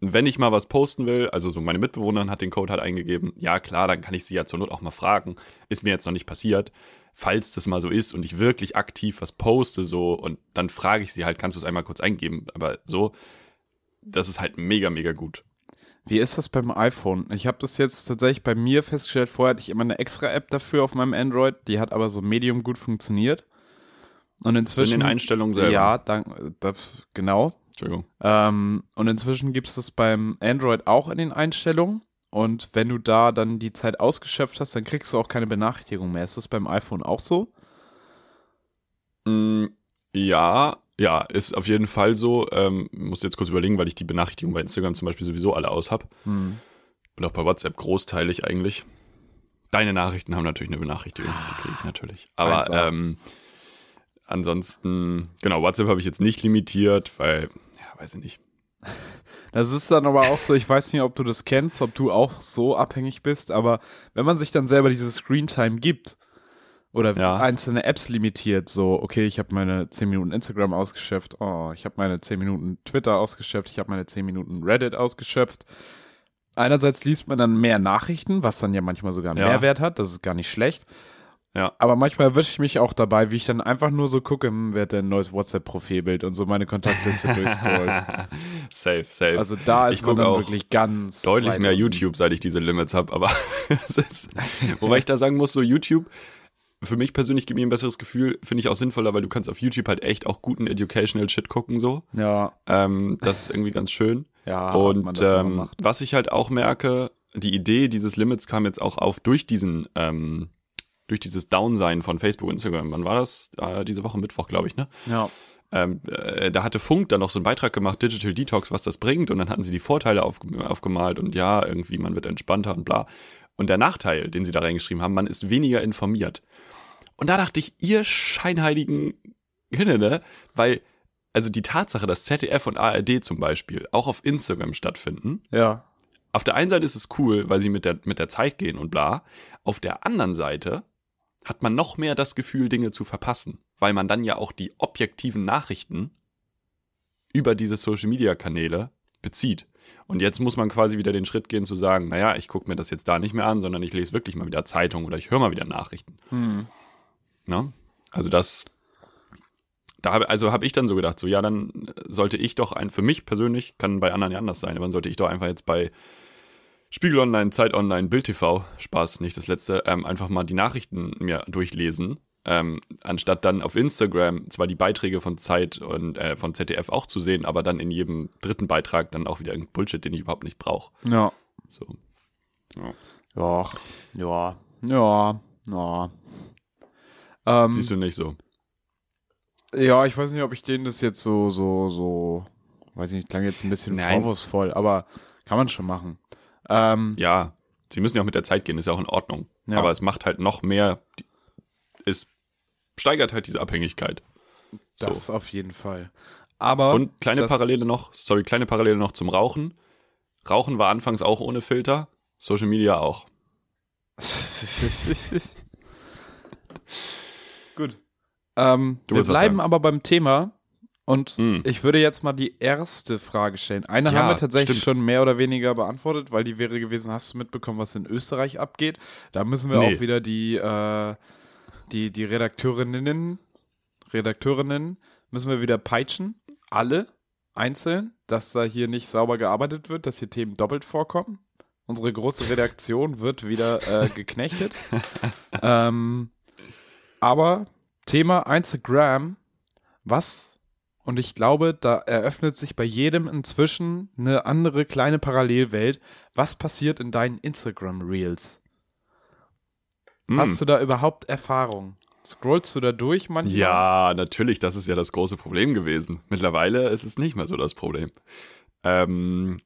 wenn ich mal was posten will, also so meine Mitbewohnerin hat den Code halt eingegeben, ja klar, dann kann ich sie ja zur Not auch mal fragen. Ist mir jetzt noch nicht passiert. Falls das mal so ist und ich wirklich aktiv was poste so und dann frage ich sie halt, kannst du es einmal kurz eingeben? Aber so, das ist halt mega, mega gut. Wie ist das beim iPhone? Ich habe das jetzt tatsächlich bei mir festgestellt. Vorher hatte ich immer eine extra App dafür auf meinem Android. Die hat aber so medium gut funktioniert. Und So in inzwischen. den Einstellungen selber. Ja, dank, das, genau. Entschuldigung. Ähm, und inzwischen gibt es das beim Android auch in den Einstellungen. Und wenn du da dann die Zeit ausgeschöpft hast, dann kriegst du auch keine Benachrichtigung mehr. Ist das beim iPhone auch so? Mm, ja, ja, ist auf jeden Fall so. Ähm, muss jetzt kurz überlegen, weil ich die Benachrichtigungen bei Instagram zum Beispiel sowieso alle aus habe. Hm. Und auch bei WhatsApp großteilig eigentlich. Deine Nachrichten haben natürlich eine Benachrichtigung, die kriege ich natürlich. Aber 1A. ähm, ansonsten, genau, WhatsApp habe ich jetzt nicht limitiert, weil, ja, weiß ich nicht. *laughs* Das ist dann aber auch so, ich weiß nicht, ob du das kennst, ob du auch so abhängig bist, aber wenn man sich dann selber diese Screentime gibt oder Ja. einzelne Apps limitiert, so, okay, ich habe meine 10 Minuten Instagram ausgeschöpft, oh, ich habe meine 10 Minuten Twitter ausgeschöpft, ich habe meine 10 Minuten Reddit ausgeschöpft. Einerseits liest man dann mehr Nachrichten, was dann ja manchmal sogar einen Ja. Mehrwert hat, das ist gar nicht schlecht. Ja. Aber manchmal erwische ich mich auch dabei, wie ich dann einfach nur so gucke, hm, wer hat denn ein neues WhatsApp-Profilbild und so meine Kontaktliste *laughs* durchscrollen. safe, safe. Also da ist Ich man dann wirklich ganz deutlich mehr. YouTube, seit ich diese Limits habe, aber *laughs* ist, *laughs* wobei ich da sagen muss, so YouTube, für mich persönlich gibt mir ein besseres Gefühl, finde ich auch sinnvoller, weil du kannst auf YouTube halt echt auch guten Educational Shit gucken, so. Ja, Ähm, das ist irgendwie ganz schön. *laughs* ja, Und ähm, was ich halt auch merke, die Idee dieses Limits kam jetzt auch auf durch diesen, ähm, durch dieses Downsein von Facebook und Instagram. Wann war das? Äh, diese Woche Mittwoch, glaube ich, ne? Ja. Ähm, äh, da hatte Funk dann noch so einen Beitrag gemacht, Digital Detox, was das bringt. Und dann hatten sie die Vorteile auf, aufgemalt und ja, irgendwie, man wird entspannter und bla. Und der Nachteil, den sie da reingeschrieben haben, man ist weniger informiert. Und da dachte ich, ihr scheinheiligen Hinne, ne? Weil, also die Tatsache, dass ZDF und ARD zum Beispiel auch auf Instagram stattfinden, Ja. auf der einen Seite ist es cool, weil sie mit der, mit der Zeit gehen und bla. Auf der anderen Seite hat man noch mehr das Gefühl, Dinge zu verpassen, weil man dann ja auch die objektiven Nachrichten über diese Social Media Kanäle bezieht. Und jetzt muss man quasi wieder den Schritt gehen zu sagen, naja, ich gucke mir das jetzt da nicht mehr an, sondern ich lese wirklich mal wieder Zeitung oder ich höre mal wieder Nachrichten. Hm. Ne? Also das, da habe also habe ich dann so gedacht, so ja, dann sollte ich doch ein, für mich persönlich, kann bei anderen ja anders sein, aber dann sollte ich doch einfach jetzt bei Spiegel Online, Zeit Online, Bild TV, Spaß, nicht das letzte, ähm, einfach mal die Nachrichten mir durchlesen, ähm, anstatt dann auf Instagram zwar die Beiträge von Zeit und äh, von ZDF auch zu sehen, aber dann in jedem dritten Beitrag dann auch wieder irgendein Bullshit, den ich überhaupt nicht brauche. Ja. So. Ja. Ja. Ja. Ja. Ja. Ähm, Siehst du nicht so. ja, ich weiß nicht, ob ich denen das jetzt so, so, so, weiß nicht, klang jetzt ein bisschen Nein. vorwurfsvoll, aber kann man schon machen. Ähm, Ja, sie müssen ja auch mit der Zeit gehen, ist ja auch in Ordnung. Ja. Aber es macht halt noch mehr, es steigert halt diese Abhängigkeit. So. das auf jeden Fall. Aber. Und kleine Parallele noch, sorry, kleine Parallele noch zum Rauchen. Rauchen war anfangs auch ohne Filter, Social Media auch. *laughs* Ähm, wir bleiben aber beim Thema und Hm. ich würde jetzt mal die erste Frage stellen. Eine Ja, haben wir tatsächlich stimmt. schon mehr oder weniger beantwortet, weil die wäre gewesen, hast du mitbekommen, was in Österreich abgeht? Da müssen wir Nee. auch wieder die, äh, die, die Redakteurinnen, Redakteurinnen müssen wir wieder peitschen. Alle einzeln, dass da hier nicht sauber gearbeitet wird, dass hier Themen doppelt vorkommen. Unsere große Redaktion wird wieder äh, geknechtet. *laughs* ähm, aber Thema Instagram, was Und ich glaube, da eröffnet sich bei jedem inzwischen eine andere kleine Parallelwelt. Was passiert in deinen Instagram-Reels? Hm. Hast du da überhaupt Erfahrung? Scrollst du da durch manchmal? Ja, natürlich, das ist ja das große Problem gewesen. Mittlerweile ist es nicht mehr so das Problem. Ähm,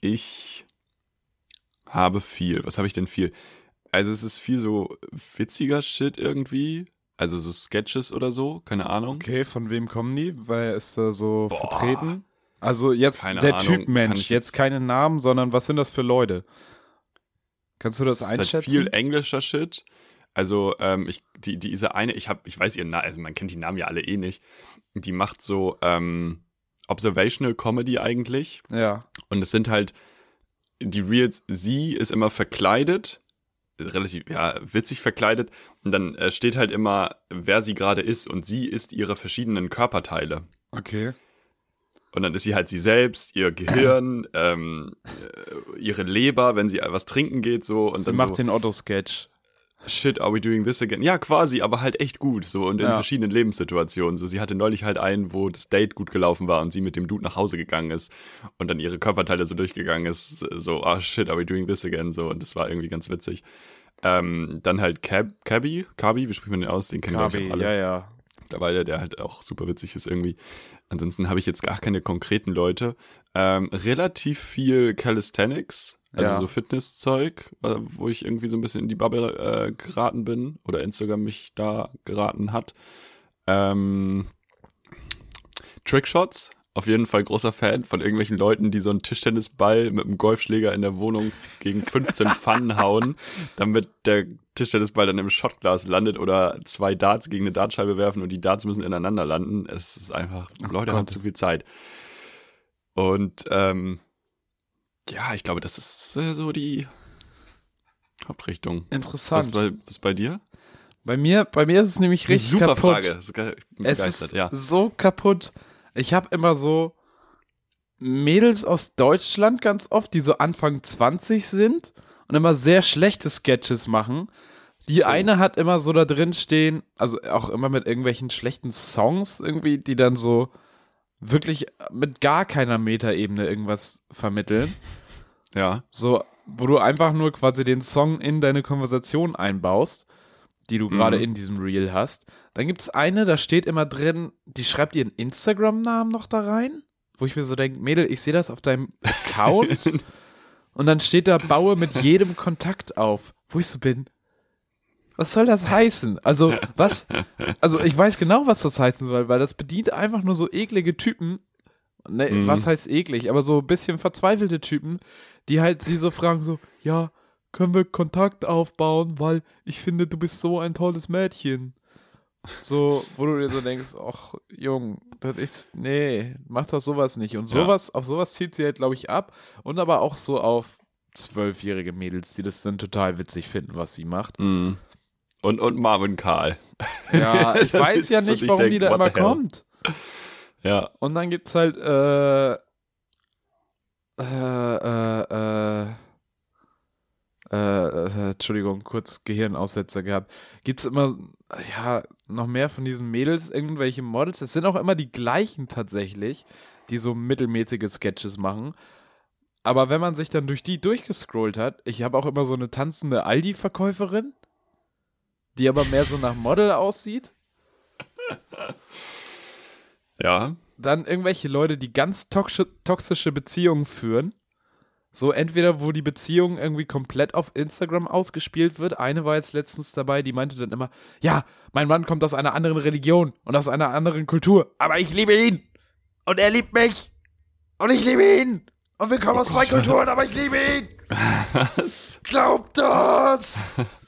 ich habe viel. Was habe ich denn viel? Also es ist viel so witziger Shit irgendwie. Also so Sketches oder so, keine Ahnung. Okay, von wem kommen die? Wer ist da so Boah. vertreten? Also jetzt Keine der Ahnung, Typ Mensch, jetzt jetzt- keine Namen, sondern was sind das für Leute? Kannst du das, ist halt einschätzen? viel englischer Shit. Also ähm, ich, die, diese eine, ich habe, ich weiß ihren Namen, also man kennt die Namen ja alle eh nicht. Die macht so ähm, Observational Comedy eigentlich. ja. Und es sind halt die Reels, sie ist immer verkleidet, relativ, ja, witzig verkleidet. Und dann äh, steht halt immer, wer sie gerade ist. Und sie ist ihre verschiedenen Körperteile. Okay. Und dann ist sie halt sie selbst, ihr Gehirn, *clears throat* ähm, äh, ihre Leber, wenn sie was trinken geht, so. Und Sie dann macht so, den Otto-Sketch. Shit, are we doing this again? Ja, quasi, aber halt echt gut, so und in Ja. verschiedenen Lebenssituationen. So, sie hatte neulich halt einen, wo das Date gut gelaufen war und sie mit dem Dude nach Hause gegangen ist und dann ihre Körperteile so durchgegangen ist, so, ah shit, are we doing this again? So, und das war irgendwie ganz witzig. Ähm, dann halt Cab, Cabby, Cabby, wie spricht man den aus? Den kennen Kabi, auch alle ja, ja. mittlerweile, der halt auch super witzig ist irgendwie. Ansonsten habe ich jetzt gar keine konkreten Leute. Ähm, relativ viel Calisthenics, also Ja. so Fitnesszeug, wo ich irgendwie so ein bisschen in die Bubble äh, geraten bin oder Instagram mich da geraten hat. Ähm, Trickshots, auf jeden Fall großer Fan von irgendwelchen Leuten, die so einen Tischtennisball mit einem Golfschläger in der Wohnung gegen *laughs* 15 Pfannen hauen, damit der Tischtennisball dann im Shotglas landet oder zwei Darts gegen eine Dartscheibe werfen und die Darts müssen ineinander landen. Es ist einfach, Leute haben Gott. zu viel Zeit. Und ähm, ja, ich glaube, das ist äh, so die Hauptrichtung. Was Interessant. bei, was bei dir? Bei mir, bei mir ist es nämlich richtig super kaputt. Frage. Ich bin Es ist ja. so kaputt. Ich habe immer so Mädels aus Deutschland ganz oft, die so Anfang 20 sind und immer sehr schlechte Sketches machen. Die eine hat immer so da drin stehen, also auch immer mit irgendwelchen schlechten Songs irgendwie, die dann so wirklich mit gar keiner Metaebene irgendwas vermitteln. *laughs* Ja. So, wo du einfach nur quasi den Song in deine Konversation einbaust, die du gerade Mhm. in diesem Reel hast. Dann gibt es eine, da steht immer drin, die schreibt ihren Instagram-Namen noch da rein, wo ich mir so denke, Mädel, ich sehe das auf deinem Account. *laughs* und dann steht da, baue mit jedem Kontakt auf, wo ich so bin. Was soll das heißen? Also, was? Also, ich weiß genau, was das heißen soll, weil das bedient einfach nur so eklige Typen. Ne, Mhm. Was heißt eklig? Aber so ein bisschen verzweifelte Typen, die halt sie so fragen, so, ja, können wir Kontakt aufbauen, weil ich finde, du bist so ein tolles Mädchen. So, wo du dir so denkst, ach, Jung, das ist, nee, mach doch sowas nicht. Und Ja. sowas, auf sowas zieht sie halt, glaube ich, ab. Und aber auch so auf zwölfjährige Mädels, die das dann total witzig finden, was sie macht. Mhm. Und, und Marvin Karl. Ja, *laughs* ich weiß ja nicht, ich warum denk, die da immer kommt. Ja. Und dann gibt's halt, äh, äh, äh, äh, äh, äh, Entschuldigung, kurz Gehirnaussetzer gehabt. Gibt's immer, ja, noch mehr von diesen Mädels, irgendwelche Models. Es sind auch immer die gleichen tatsächlich, die so mittelmäßige Sketches machen. Aber wenn man sich dann durch die durchgescrollt hat, ich habe auch immer so eine tanzende Aldi-Verkäuferin, die aber mehr so nach Model aussieht. Ja. dann irgendwelche Leute, die ganz toxische, Beziehungen führen. So entweder, wo die Beziehung irgendwie komplett auf Instagram ausgespielt wird. Eine war jetzt letztens dabei, die meinte dann immer, ja, mein Mann kommt aus einer anderen Religion und aus einer anderen Kultur, aber ich liebe ihn. Und er liebt mich. Und ich liebe ihn. Und wir kommen aus zwei Kulturen, aber ich liebe ihn. *laughs* Was? Glaubt das. *laughs*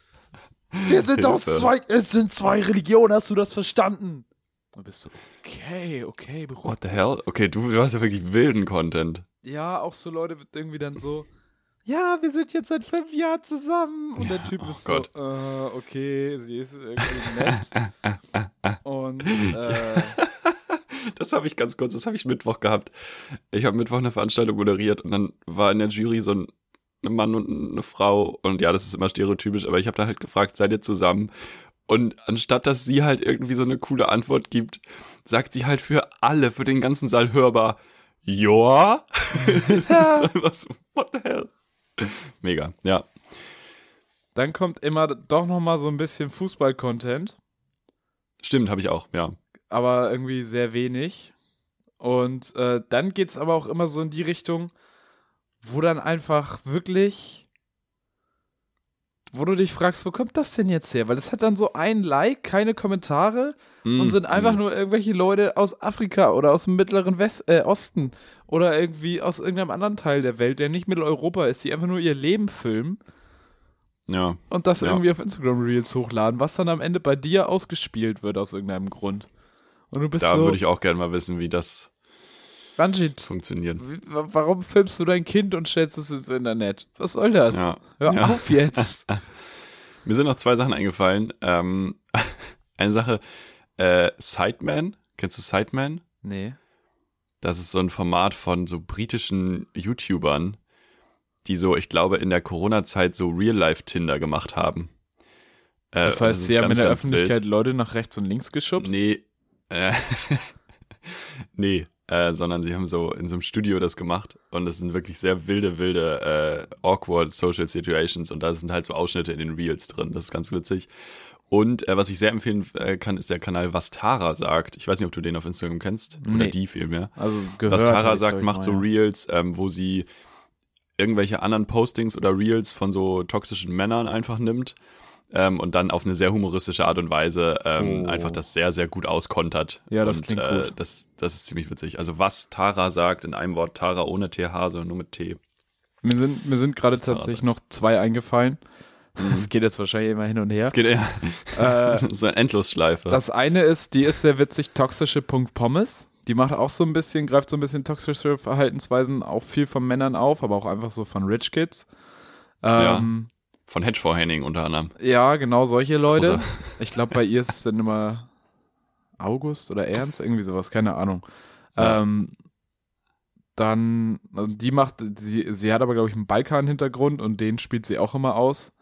Wir sind aus Hilfe. zwei, es sind zwei Religionen, hast du das verstanden? Und bist du, okay, okay, beruhig What the hell? Okay, du, du hast ja wirklich wilden Content. Ja, auch so Leute irgendwie dann so, ja, wir sind jetzt seit fünf Jahren zusammen. Und der Typ Oh ist Gott. so, äh, okay, sie ist irgendwie *laughs* nett. Und äh, *laughs* Das habe ich ganz kurz, das habe ich Mittwoch gehabt. Ich habe Mittwoch eine Veranstaltung moderiert und dann war in der Jury so ein, ein Mann und eine Frau und ja, das ist immer stereotypisch, aber ich habe da halt gefragt, seid ihr zusammen? Und anstatt dass sie halt irgendwie so eine coole Antwort gibt, sagt sie halt für alle, für den ganzen Saal hörbar, Joa? *laughs* das ist einfach so, what the hell? Mega, ja. Dann kommt immer doch noch mal so ein bisschen Fußball-Content, Stimmt, habe ich auch, ja. aber irgendwie sehr wenig. Und äh, dann geht's aber auch immer so in die Richtung, wo dann einfach wirklich, wo du dich fragst, wo kommt das denn jetzt her? Weil es hat dann so ein Like, keine Kommentare und sind einfach Mm. nur irgendwelche Leute aus Afrika oder aus dem mittleren West äh, Osten oder irgendwie aus irgendeinem anderen Teil der Welt, der nicht Mitteleuropa ist, die einfach nur ihr Leben filmen Ja, und das Ja. irgendwie auf Instagram Reels hochladen, was dann am Ende bei dir ausgespielt wird aus irgendeinem Grund. Und du bist da so, würde ich auch gerne mal wissen, wie das W- wa- warum filmst du dein Kind und stellst es ins Internet? Was soll das? Ja. Hör Ja. auf jetzt. *laughs* Mir sind noch zwei Sachen eingefallen. Ähm, *laughs* eine Sache, äh, Sideman, kennst du Sideman? nee. Das ist so ein Format von so britischen YouTubern, die so, ich glaube, in der Corona-Zeit so Real-Life-Tinder gemacht haben. Äh, Das heißt, ist sie haben in der Öffentlichkeit wild. Leute nach rechts und links geschubst? Nee, äh, *laughs* nee, äh, sondern sie haben so in so einem Studio das gemacht und es sind wirklich sehr wilde, wilde, äh, awkward Social Situations und da sind halt so Ausschnitte in den Reels drin. Das ist ganz witzig. Und äh, was ich sehr empfehlen äh, kann, ist der Kanal Was Tara sagt. Ich weiß nicht, ob du den auf Instagram kennst oder Nee. die vielmehr. Also gehört Was Tara sagt, macht mal, so. Reels, ähm, wo sie irgendwelche anderen Postings oder Reels von so toxischen Männern einfach nimmt ähm, und dann auf eine sehr humoristische Art und Weise ähm, Oh. einfach das sehr, sehr gut auskontert. Ja, das und, klingt äh, gut. Das, das ist ziemlich witzig. Also was Tara sagt, in einem Wort Tara ohne TH, sondern nur mit T. Mir sind, mir sind gerade tatsächlich noch zwei eingefallen. *laughs* Das geht jetzt wahrscheinlich immer hin und her. Es geht eher *laughs* Äh, *laughs* so eine Endlosschleife. Das eine ist, die ist sehr witzig, toxische Punkt Pommes. Die macht auch so ein bisschen, greift so ein bisschen toxische Verhaltensweisen auch viel von Männern auf, aber auch einfach so von Rich Kids. Ähm, Von Hedgefonds Henning unter anderem. ja. genau solche Leute. Großer- Ich glaube, bei ihr ist es *laughs* dann immer August oder Ernst, irgendwie sowas, keine Ahnung. Ja. Ähm, dann, also die macht, sie, sie hat aber, glaube ich, einen Balkan-Hintergrund und den spielt sie auch immer aus.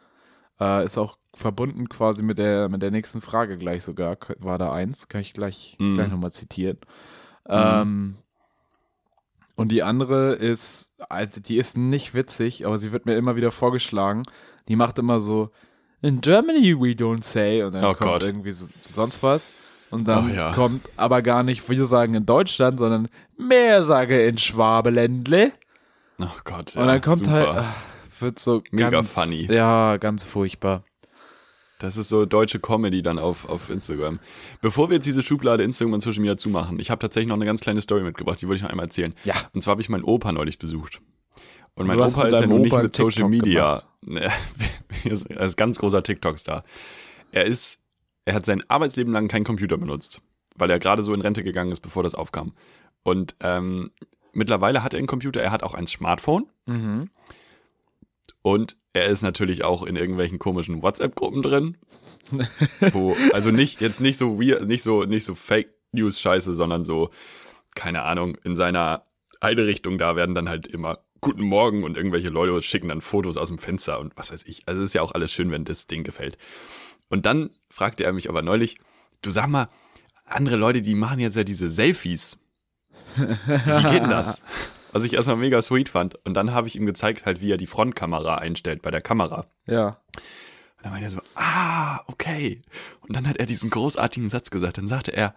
Äh, ist auch verbunden quasi mit der, mit der nächsten Frage gleich sogar, war da eins, kann ich gleich, Mhm. gleich nochmal zitieren. Ähm, und die andere ist, also die ist nicht witzig, aber sie wird mir immer wieder vorgeschlagen. Die macht immer so, in Germany we don't say, und dann Oh kommt Gott. irgendwie so, sonst was. Und dann Oh ja. kommt aber gar nicht, wir sagen in Deutschland, sondern mehr sage in Schwabeländle. Oh Gott. und dann kommt super. halt, wird so Mega ganz, funny. Ja, ganz furchtbar. Das ist so deutsche Comedy dann auf, auf Instagram. Bevor wir jetzt diese Schublade Instagram und Social Media zumachen, ich habe tatsächlich noch eine ganz kleine Story mitgebracht, die wollte ich noch einmal erzählen. Ja. Und zwar habe ich meinen Opa neulich besucht. Und mein Opa ist ja nun nicht mit Social Media. Ist *laughs* er ist ein ganz großer TikTok-Star. Er ist, er hat sein Arbeitsleben lang keinen Computer benutzt, weil er gerade so in Rente gegangen ist, bevor das aufkam. Und ähm, mittlerweile hat er einen Computer, er hat auch ein Smartphone Mhm. Und er ist natürlich auch in irgendwelchen komischen WhatsApp-Gruppen drin. *laughs* wo, also nicht, jetzt nicht so weird, nicht so, nicht so Fake News Scheiße, sondern so, keine Ahnung, in seiner eine Richtung da werden dann halt immer Guten Morgen und irgendwelche Leute schicken dann Fotos aus dem Fenster und was weiß ich. Also es ist ja auch alles schön, wenn das Ding gefällt. Und dann fragte er mich aber neulich, du sag mal, andere Leute, die machen jetzt ja diese Selfies. Wie geht denn das? *laughs* Was ich erstmal mega sweet fand. Und dann habe ich ihm gezeigt, halt, wie er die Frontkamera einstellt bei der Kamera. Ja. Und dann meinte er so, ah, okay. Und dann hat er diesen großartigen Satz gesagt. Dann sagte er,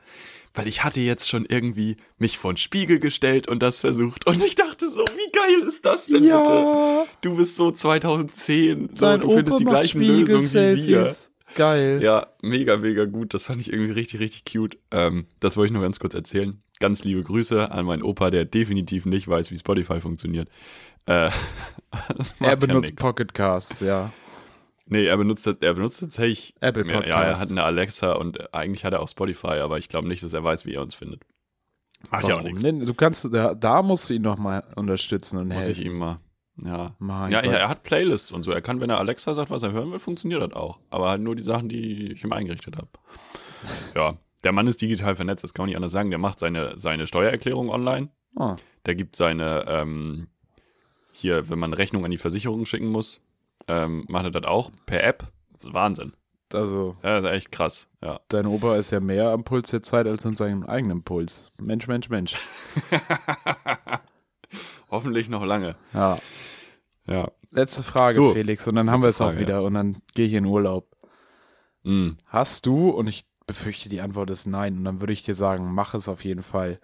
weil ich hatte jetzt schon irgendwie mich vor den Spiegel gestellt und das versucht. Und ich dachte so, wie geil ist das denn bitte? Du bist so 2010, so, Sein du findest Opa die macht gleichen Lösungen wie wir. Geil. Ja, mega, mega gut. Das fand ich irgendwie richtig, richtig cute. Ähm, das wollte ich nur ganz kurz erzählen. Ganz liebe Grüße an meinen Opa, der definitiv nicht weiß, wie Spotify funktioniert. Äh, *laughs* Er ja benutzt nix. Pocket Casts, ja. Nee, er benutzt, er benutzt tatsächlich. Apple Ja, ja, er Podcasts. hat eine Alexa und eigentlich hat er auch Spotify, aber ich glaube nicht, dass er weiß, wie er uns findet. Macht ja auch nichts. Du kannst, da, da musst du ihn noch mal unterstützen und Muss helfen. ich ihm mal. Ja. Mein Ja, Gott. er, er hat Playlists und so. Er kann, wenn er Alexa sagt, was er hören will, funktioniert das auch. Aber halt nur die Sachen, die ich ihm eingerichtet habe. Ja, der Mann ist digital vernetzt, das kann man nicht anders sagen. Der macht seine, seine Steuererklärung online. Ah, Der gibt seine, ähm, hier, wenn man Rechnung an die Versicherung schicken muss, ähm, macht er das auch per App. Das ist Wahnsinn. Also, Ja, das ist echt krass. Ja. dein Opa ist ja mehr am Puls der Zeit als an seinem eigenen Puls. Mensch, Mensch, Mensch. *laughs* Hoffentlich noch lange. Ja. Ja. Letzte Frage, So, Felix, und dann haben wir es auch wieder und dann gehe ich in Urlaub. Mm. Hast du, und ich befürchte, die Antwort ist nein, und dann würde ich dir sagen, mach es auf jeden Fall.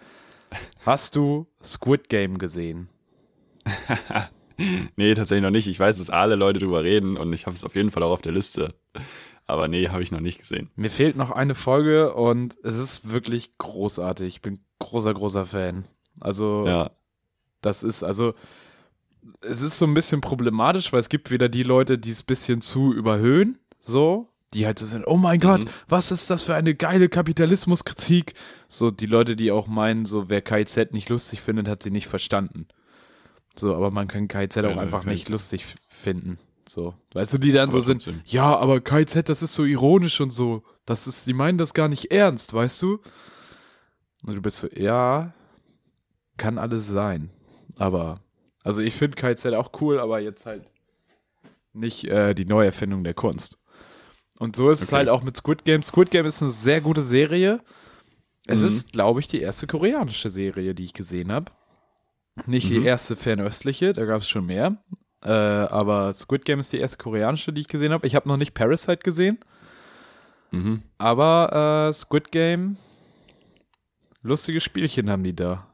Hast du Squid Game gesehen? *laughs* Nee, tatsächlich noch nicht. Ich weiß, dass alle Leute drüber reden und ich habe es auf jeden Fall auch auf der Liste. Aber nee, habe ich noch nicht gesehen. Mir fehlt noch eine Folge und es ist wirklich großartig. Ich bin großer, großer Fan. Also, Ja. das ist, also, es ist so ein bisschen problematisch, weil es gibt wieder die Leute, die es ein bisschen zu überhöhen, so, die halt so sind, oh mein Gott, Mhm. was ist das für eine geile Kapitalismuskritik? So, die Leute, die auch meinen, so, wer KIZ nicht lustig findet, hat sie nicht verstanden. So, aber man kann auch Ja, einfach nicht KIZ. lustig finden. So, weißt du, die dann so Aber sind, trotzdem. ja, aber KIZ, das ist so ironisch und so. Das ist, die meinen das gar nicht ernst, weißt du? Und du bist so, ja, kann alles sein. Aber, also ich finde KIZ auch cool, aber jetzt halt nicht äh, die Neuerfindung der Kunst. Und so ist es Okay. halt auch mit Squid Game. Squid Game ist eine sehr gute Serie. Es Mhm. ist, glaube ich, die erste koreanische Serie, die ich gesehen habe. Nicht die Mhm. erste fernöstliche, da gab es schon mehr. Äh, aber Squid Game ist die erste koreanische, die ich gesehen habe. Ich habe noch nicht Parasite gesehen, Mhm. aber äh, Squid Game, lustige Spielchen haben die da.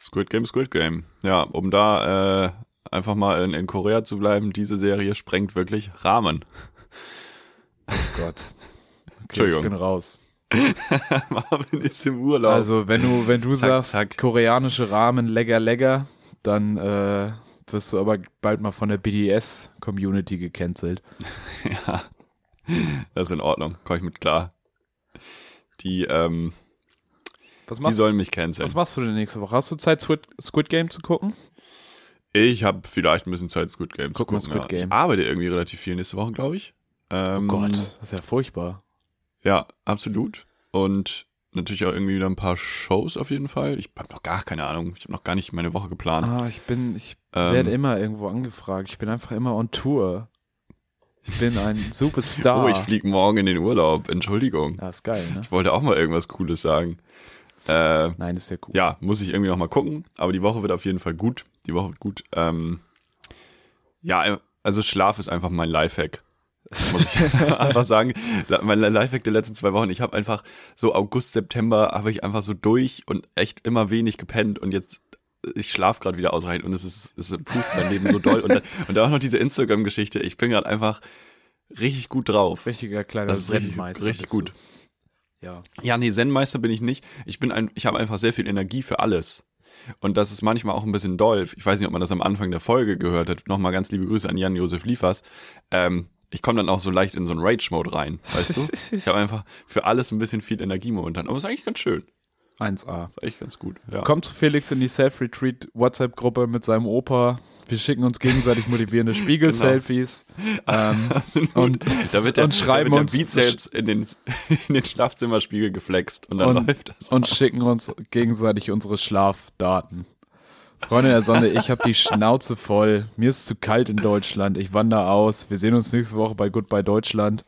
Squid Game, Squid Game. Ja, um da äh, einfach mal in, in Korea zu bleiben, diese Serie sprengt wirklich Rahmen. Oh Gott. Okay, Entschuldigung. ich bin raus. *laughs* Marvin ist im Urlaub. Also, wenn du, wenn du Zack, sagst, zack. koreanische Rahmen, lecker, lecker, dann äh, wirst du aber bald mal von der BDS-Community gecancelt. *laughs* ja, das ist in Ordnung. Komm ich mit klar. Die, ähm, Was die machst, sollen mich canceln. was machst du denn nächste Woche? Hast du Zeit, Squid, Squid Game zu gucken? Ich habe vielleicht ein bisschen Zeit, Squid Game zu Guck mal gucken. Squid ja. Game. Ich arbeite irgendwie relativ viel nächste Woche, glaube ich. Ähm, Oh Gott, das ist ja furchtbar. Ja, absolut. Und natürlich auch irgendwie wieder ein paar Shows auf jeden Fall. Ich habe noch gar keine Ahnung. Ich habe noch gar nicht meine Woche geplant. Ah, ich bin, ich Ähm, werde immer irgendwo angefragt. Ich bin einfach immer on Tour. Ich bin ein *laughs* Superstar. Oh, ich fliege morgen in den Urlaub. Entschuldigung. Ja, ist geil, ne? Ich wollte auch mal irgendwas Cooles sagen. Äh, Nein, ist ja cool. ja, muss ich irgendwie noch mal gucken. Aber die Woche wird auf jeden Fall gut. Die Woche wird gut. Ähm, ja, also Schlaf ist einfach mein Lifehack. Muss ich *laughs* einfach sagen. Mein Lifehack der letzten zwei Wochen. Ich habe einfach so August, September habe ich einfach so durch und echt immer wenig gepennt und jetzt ich schlafe gerade wieder ausreichend und es ist es improved mein Leben so doll und dann, *laughs* und dann auch noch diese Instagram Geschichte. Ich bin gerade einfach richtig gut drauf. Richtiger kleiner Das richtig- Zen-Meister richtig gut. Du. Ja. Ja, nee, Zen-Meister bin ich nicht. Ich bin ein, ich habe einfach sehr viel Energie für alles. Und das ist manchmal auch ein bisschen doll. Ich weiß nicht, ob man das am Anfang der Folge gehört hat. Nochmal ganz liebe Grüße an Jan-Josef Liefers. Ähm, ich komme dann auch so leicht in so einen Rage-Mode rein, weißt du? *laughs* Ich habe einfach für alles ein bisschen viel Energie momentan. Aber ist eigentlich ganz schön. 1A. Ist eigentlich ganz gut. Ja. Kommt zu Felix in die Self-Retreat WhatsApp-Gruppe mit seinem Opa. Wir schicken uns gegenseitig motivierende *laughs* Spiegel-Selfies. Ähm, *laughs* Absolut. und- da wird der, und schreiben da wird uns- der Bizeps in den, in den Schlafzimmerspiegel geflext und dann und, läuft das. und schicken uns gegenseitig unsere Schlafdaten. Freunde der Sonne, ich habe die Schnauze voll. Mir ist zu kalt in Deutschland. Ich wandere aus. Wir sehen uns nächste Woche bei Goodbye Deutschland.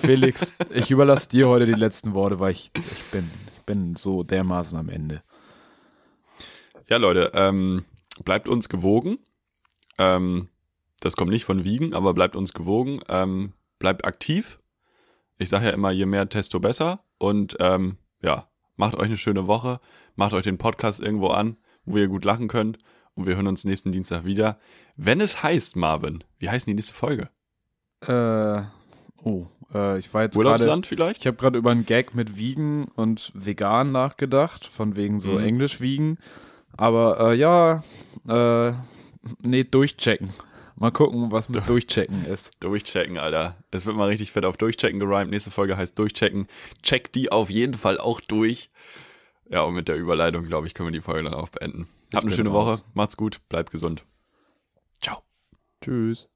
Felix, ich überlasse dir heute die letzten Worte, weil ich, ich, bin, ich bin so dermaßen am Ende. Ja, Leute, ähm, bleibt uns gewogen. Ähm, das kommt nicht von Wiegen, aber bleibt uns gewogen. Ähm, bleibt aktiv. Ich sage ja immer, je mehr Testo besser. Und ähm, ja, macht euch eine schöne Woche. Macht euch den Podcast irgendwo an, wo ihr gut lachen könnt. Und wir hören uns nächsten Dienstag wieder. Wenn es heißt, Marvin, wie heißt denn die nächste Folge? Äh, oh, äh, ich war jetzt gerade. Urlaubsland vielleicht? Ich habe gerade über einen Gag mit Wiegen und vegan nachgedacht, von wegen so Mhm. Englisch wiegen. Aber äh, ja, äh, nee, durchchecken. Mal gucken, was mit durchchecken ist. Durchchecken, Alter. Es wird mal richtig fett auf Durchchecken gerimt. Nächste Folge heißt Durchchecken. Checkt die auf jeden Fall auch durch. Ja, und mit der Überleitung, glaube ich, können wir die Folge dann auch beenden. Habt eine schöne raus. Woche. Macht's gut. Bleibt gesund. Ciao. Tschüss.